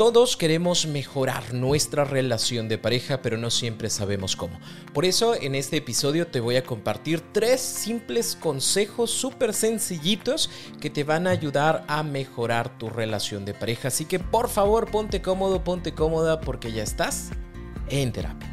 Todos queremos mejorar nuestra relación de pareja, pero no siempre sabemos cómo. Por eso en este episodio te voy a compartir tres simples consejos súper sencillitos que te van a ayudar a mejorar tu relación de pareja. Así que por favor ponte cómodo, ponte cómoda porque ya estás en terapia.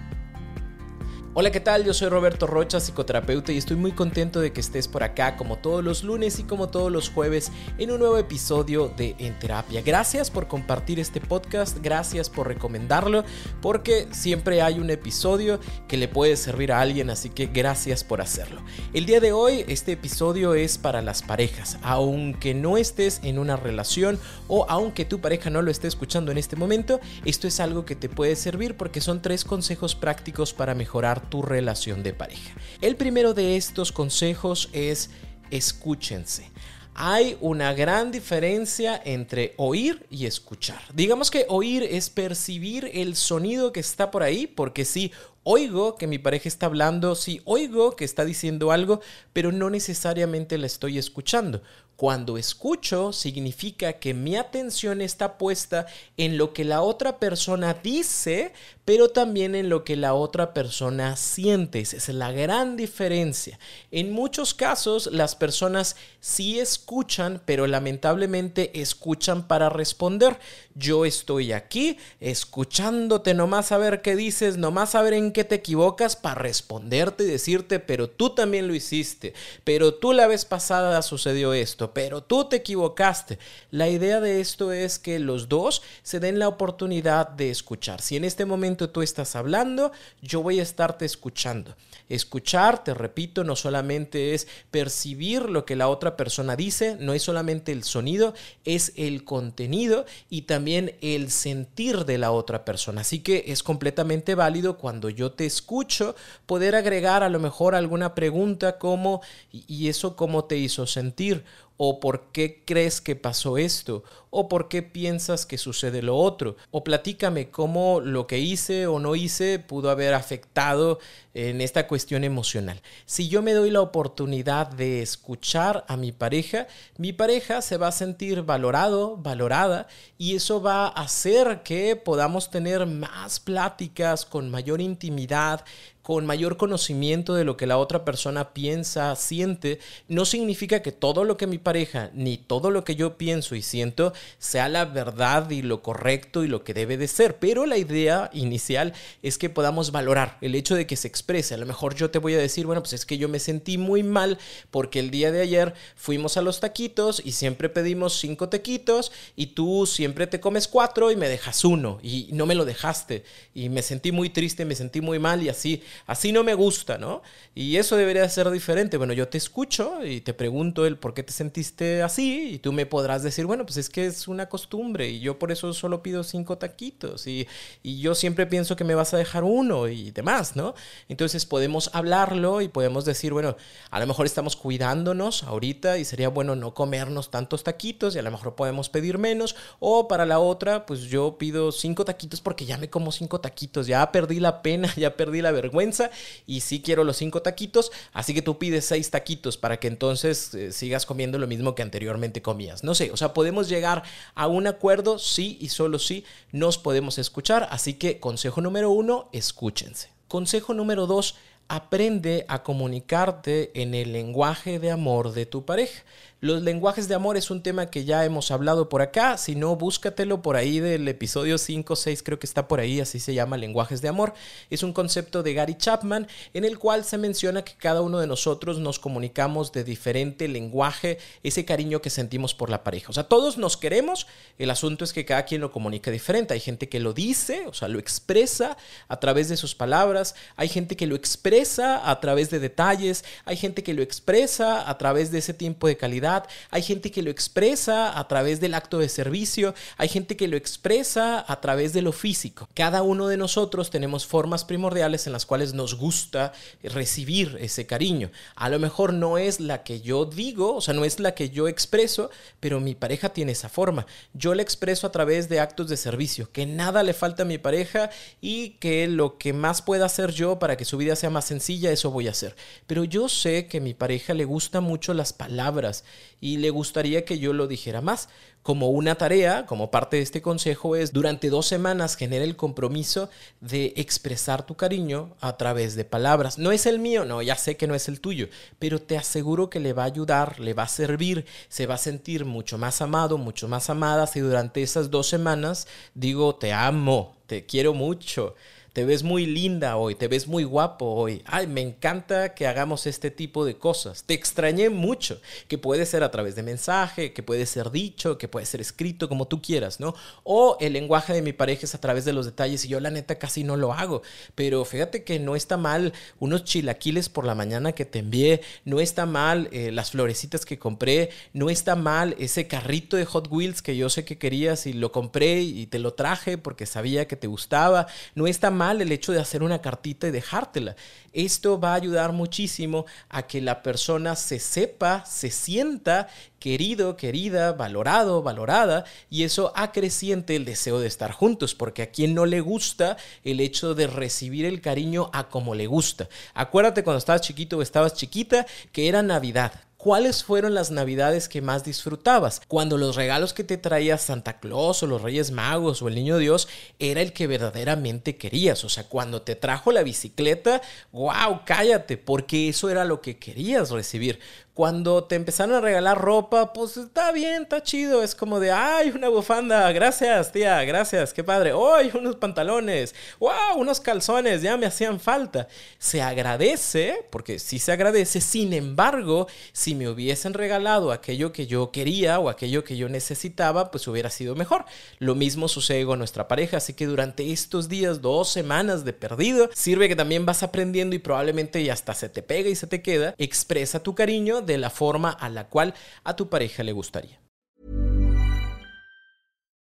Hola, ¿qué tal? Yo soy Roberto Rocha, psicoterapeuta, y estoy muy contento de que estés por acá como todos los lunes y como todos los jueves en un nuevo episodio de En Terapia. Gracias por compartir este podcast, gracias por recomendarlo, porque siempre hay un episodio que le puede servir a alguien, así que gracias por hacerlo. El día de hoy, este episodio es para las parejas, aunque no estés en una relación o aunque tu pareja no lo esté escuchando en este momento, esto es algo que te puede servir porque son tres consejos prácticos para mejorar tu relación de pareja. El primero de estos consejos es escúchense. Hay una gran diferencia entre oír y escuchar. Digamos que oír es percibir el sonido que está por ahí, porque si oigo que mi pareja está hablando, si oigo que está diciendo algo, pero no necesariamente la estoy escuchando. Cuando escucho significa que mi atención está puesta en lo que la otra persona dice, pero también en lo que la otra persona siente. Esa es la gran diferencia. En muchos casos las personas sí escuchan, pero lamentablemente escuchan para responder. Yo estoy aquí escuchándote nomás a ver qué dices, nomás a ver en qué te equivocas para responderte y decirte, pero tú también lo hiciste, pero tú la vez pasada sucedió esto pero tú te equivocaste. La idea de esto es que los dos se den la oportunidad de escuchar. Si en este momento tú estás hablando, yo voy a estarte escuchando. Escuchar, te repito, no solamente es percibir lo que la otra persona dice, no es solamente el sonido, es el contenido y también el sentir de la otra persona. Así que es completamente válido cuando yo te escucho poder agregar a lo mejor alguna pregunta como ¿y eso cómo te hizo sentir? O por qué crees que pasó esto, o por qué piensas que sucede lo otro, o platícame cómo lo que hice o no hice pudo haber afectado en esta cuestión emocional. Si yo me doy la oportunidad de escuchar a mi pareja, mi pareja se va a sentir valorado, valorada, y eso va a hacer que podamos tener más pláticas con mayor intimidad, con mayor conocimiento de lo que la otra persona piensa, siente, no significa que todo lo que mi pareja ni todo lo que yo pienso y siento sea la verdad y lo correcto y lo que debe de ser, pero la idea inicial es que podamos valorar el hecho de que se exprese. A lo mejor yo te voy a decir, bueno, pues es que yo me sentí muy mal porque el día de ayer fuimos a los taquitos y siempre pedimos cinco taquitos y tú siempre te comes cuatro y me dejas uno y no me lo dejaste y me sentí muy triste, me sentí muy mal y así así no me gusta, ¿no? Y eso debería ser diferente. Bueno, yo te escucho y te pregunto el por qué te sentiste así y tú me podrás decir, bueno, pues es que es una costumbre y yo por eso solo pido cinco taquitos y, y yo siempre pienso que me vas a dejar uno y demás, ¿no? Entonces podemos hablarlo y podemos decir, bueno, a lo mejor estamos cuidándonos ahorita y sería bueno no comernos tantos taquitos y a lo mejor podemos pedir menos o para la otra, pues yo pido cinco taquitos porque ya me como cinco taquitos, ya perdí la pena, ya perdí la vergüenza y sí quiero los cinco taquitos, así que tú pides seis taquitos para que entonces eh, sigas comiendo lo mismo que anteriormente comías. No sé, o sea, podemos llegar a un acuerdo, sí y solo sí nos podemos escuchar, así que consejo número uno, escúchense. Consejo número dos, aprende a comunicarte en el lenguaje de amor de tu pareja. Los lenguajes de amor es un tema que ya hemos hablado por acá. Si no, búscatelo por ahí del episodio 5 6, creo que está por ahí, así se llama lenguajes de amor. Es un concepto de Gary Chapman en el cual se menciona que cada uno de nosotros nos comunicamos de diferente lenguaje, ese cariño que sentimos por la pareja. O sea, todos nos queremos, el asunto es que cada quien lo comunica diferente. Hay gente que lo dice, o sea, lo expresa a través de sus palabras, hay gente que lo expresa a través de detalles, hay gente que lo expresa a través de ese tiempo de calidad hay gente que lo expresa a través del acto de servicio, hay gente que lo expresa a través de lo físico. Cada uno de nosotros tenemos formas primordiales en las cuales nos gusta recibir ese cariño. A lo mejor no es la que yo digo, o sea, no es la que yo expreso, pero mi pareja tiene esa forma. Yo la expreso a través de actos de servicio, que nada le falta a mi pareja y que lo que más pueda hacer yo para que su vida sea más sencilla, eso voy a hacer. Pero yo sé que a mi pareja le gustan mucho las palabras y le gustaría que yo lo dijera más. Como una tarea, como parte de este consejo, es durante dos semanas genera el compromiso de expresar tu cariño a través de palabras. No es el mío, no, ya sé que no es el tuyo, pero te aseguro que le va a ayudar, le va a servir, se va a sentir mucho más amado, mucho más amada si durante esas dos semanas digo te amo, te quiero mucho te ves muy linda hoy, te ves muy guapo hoy. Ay, me encanta que hagamos este tipo de cosas. Te extrañé mucho, que puede ser a través de mensaje, que puede ser dicho, que puede ser escrito, como tú quieras, ¿no? O el lenguaje de mi pareja es a través de los detalles y yo la neta casi no lo hago. Pero fíjate que no está mal unos chilaquiles por la mañana que te envié, no está mal eh, las florecitas que compré, no está mal ese carrito de Hot Wheels que yo sé que querías y lo compré y te lo traje porque sabía que te gustaba, no está mal el hecho de hacer una cartita y dejártela. Esto va a ayudar muchísimo a que la persona se sepa, se sienta querido, querida, valorado, valorada, y eso acreciente el deseo de estar juntos, porque a quien no le gusta el hecho de recibir el cariño a como le gusta. Acuérdate cuando estabas chiquito o estabas chiquita que era Navidad, ¿Cuáles fueron las navidades que más disfrutabas? Cuando los regalos que te traía Santa Claus o los Reyes Magos o el Niño Dios era el que verdaderamente querías. O sea, cuando te trajo la bicicleta, wow, cállate, porque eso era lo que querías recibir. Cuando te empezaron a regalar ropa, pues está bien, está chido. Es como de, ay, una bufanda, gracias, tía, gracias, qué padre. Ay, unos pantalones, wow, unos calzones, ya me hacían falta. Se agradece, porque sí se agradece, sin embargo, si me hubiesen regalado aquello que yo quería o aquello que yo necesitaba, pues hubiera sido mejor. Lo mismo sucede con nuestra pareja, así que durante estos días, dos semanas de perdido, sirve que también vas aprendiendo y probablemente y hasta se te pega y se te queda, expresa tu cariño de la forma a la cual a tu pareja le gustaría.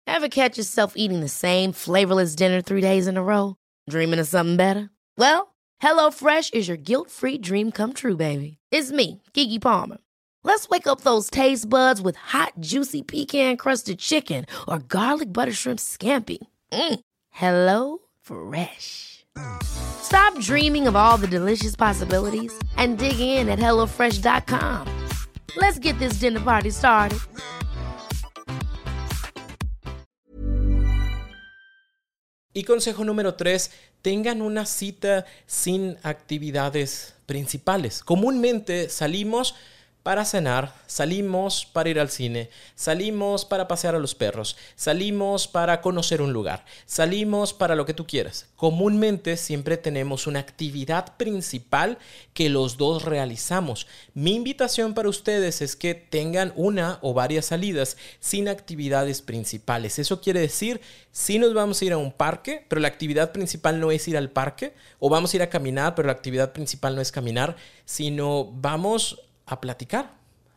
Ever catch yourself eating the same flavorless dinner three days in a row? Dreaming of something better? Well, HelloFresh is your guilt-free dream come true, baby. It's me, Kiki Palmer. Let's wake up those taste buds with hot, juicy pecan-crusted chicken or garlic butter shrimp scampi. Mm. Hello Fresh. Stop dreaming of all the delicious possibilities and dig in at HelloFresh.com. Let's get this dinner party started. Y consejo número 3, tengan una cita sin actividades principales. Comúnmente salimos para cenar, salimos para ir al cine, salimos para pasear a los perros, salimos para conocer un lugar, salimos para lo que tú quieras. Comúnmente siempre tenemos una actividad principal que los dos realizamos. Mi invitación para ustedes es que tengan una o varias salidas sin actividades principales. Eso quiere decir, si nos vamos a ir a un parque, pero la actividad principal no es ir al parque, o vamos a ir a caminar, pero la actividad principal no es caminar, sino vamos a platicar,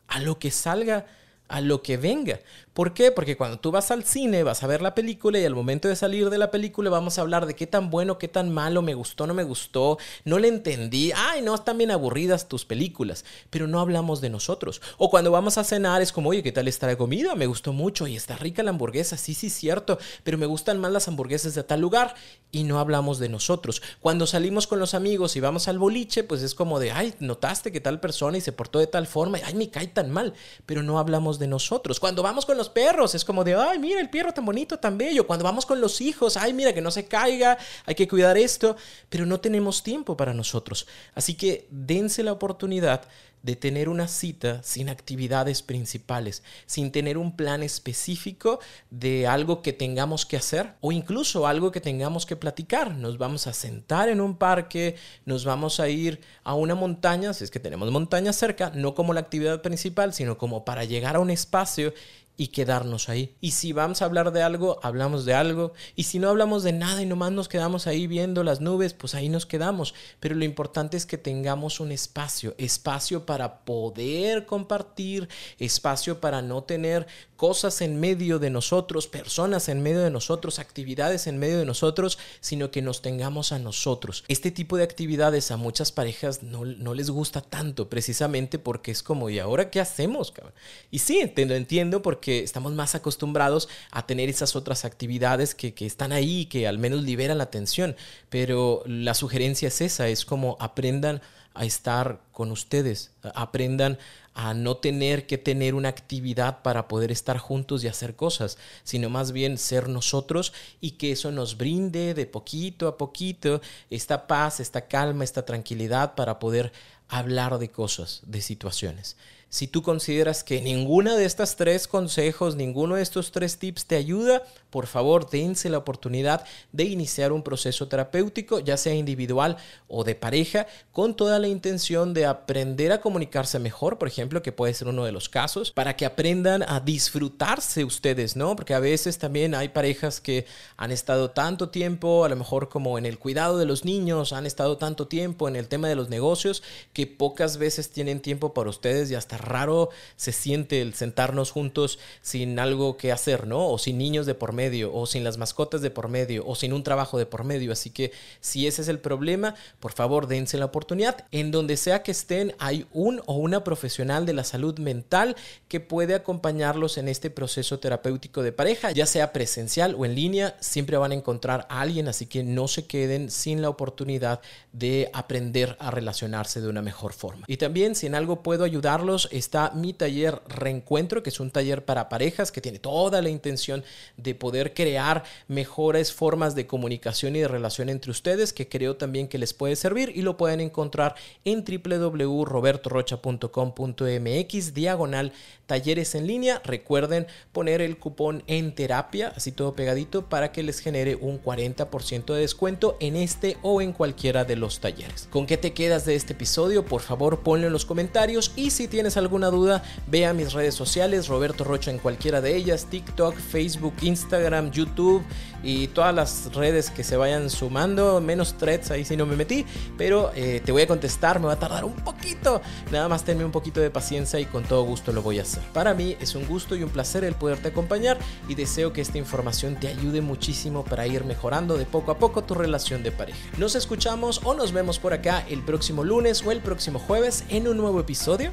a lo que salga, a lo que venga. ¿Por qué? Porque cuando tú vas al cine, vas a ver la película y al momento de salir de la película vamos a hablar de qué tan bueno, qué tan malo, me gustó, no me gustó, no le entendí, ay, no, están bien aburridas tus películas, pero no hablamos de nosotros. O cuando vamos a cenar es como, oye, ¿qué tal está la comida? Me gustó mucho y está rica la hamburguesa, sí, sí, cierto, pero me gustan más las hamburguesas de tal lugar y no hablamos de nosotros. Cuando salimos con los amigos y vamos al boliche, pues es como de, ay, notaste que tal persona y se portó de tal forma, ay, me cae tan mal, pero no hablamos de nosotros. Cuando vamos con los perros. Es como de, ay, mira el perro tan bonito, tan bello. Cuando vamos con los hijos, ay, mira que no se caiga, hay que cuidar esto. Pero no tenemos tiempo para nosotros. Así que dense la oportunidad de tener una cita sin actividades principales, sin tener un plan específico de algo que tengamos que hacer o incluso algo que tengamos que platicar. Nos vamos a sentar en un parque, nos vamos a ir a una montaña, si es que tenemos montaña cerca, no como la actividad principal, sino como para llegar a un espacio y quedarnos ahí. Y si vamos a hablar de algo, hablamos de algo. Y si no hablamos de nada y nomás nos quedamos ahí viendo las nubes, pues ahí nos quedamos. Pero lo importante es que tengamos un espacio, espacio para poder compartir, espacio para no tener cosas en medio de nosotros, personas en medio de nosotros, actividades en medio de nosotros, sino que nos tengamos a nosotros. Este tipo de actividades a muchas parejas no, no les gusta tanto, precisamente porque es como, ¿y ahora qué hacemos? Cabrón? Y sí, te lo entiendo porque estamos más acostumbrados a tener esas otras actividades que, que están ahí, que al menos liberan la atención. Pero la sugerencia es esa, es como aprendan a estar con ustedes, aprendan a no tener que tener una actividad para poder estar juntos y hacer cosas, sino más bien ser nosotros y que eso nos brinde de poquito a poquito esta paz, esta calma, esta tranquilidad para poder hablar de cosas, de situaciones. Si tú consideras que ninguna de estas tres consejos, ninguno de estos tres tips te ayuda, por favor, dense la oportunidad de iniciar un proceso terapéutico, ya sea individual o de pareja, con toda la intención de aprender a comunicarse mejor, por ejemplo, que puede ser uno de los casos, para que aprendan a disfrutarse ustedes, ¿no? Porque a veces también hay parejas que han estado tanto tiempo, a lo mejor como en el cuidado de los niños, han estado tanto tiempo en el tema de los negocios, que pocas veces tienen tiempo para ustedes y hasta raro se siente el sentarnos juntos sin algo que hacer, ¿no? O sin niños de por medio, o sin las mascotas de por medio, o sin un trabajo de por medio. Así que si ese es el problema, por favor dense la oportunidad. En donde sea que estén, hay un o una profesional de la salud mental que puede acompañarlos en este proceso terapéutico de pareja, ya sea presencial o en línea, siempre van a encontrar a alguien, así que no se queden sin la oportunidad de aprender a relacionarse de una mejor forma. Y también si en algo puedo ayudarlos, está mi taller Reencuentro, que es un taller para parejas que tiene toda la intención de poder crear mejores formas de comunicación y de relación entre ustedes, que creo también que les puede servir y lo pueden encontrar en www.robertorocha.com.mx diagonal talleres en línea. Recuerden poner el cupón en terapia, así todo pegadito, para que les genere un 40% de descuento en este o en cualquiera de los talleres. ¿Con qué te quedas de este episodio? Por favor, ponlo en los comentarios y si tienes alguna duda, ve a mis redes sociales, Roberto Rocha en cualquiera de ellas, TikTok, Facebook, Instagram, YouTube y todas las redes que se vayan sumando, menos threads, ahí si no me metí, pero eh, te voy a contestar, me va a tardar un poquito, nada más tenme un poquito de paciencia y con todo gusto lo voy a hacer. Para mí es un gusto y un placer el poderte acompañar y deseo que esta información te ayude muchísimo para ir mejorando de poco a poco tu relación de pareja. Nos escuchamos o nos vemos por acá el próximo lunes o el próximo jueves en un nuevo episodio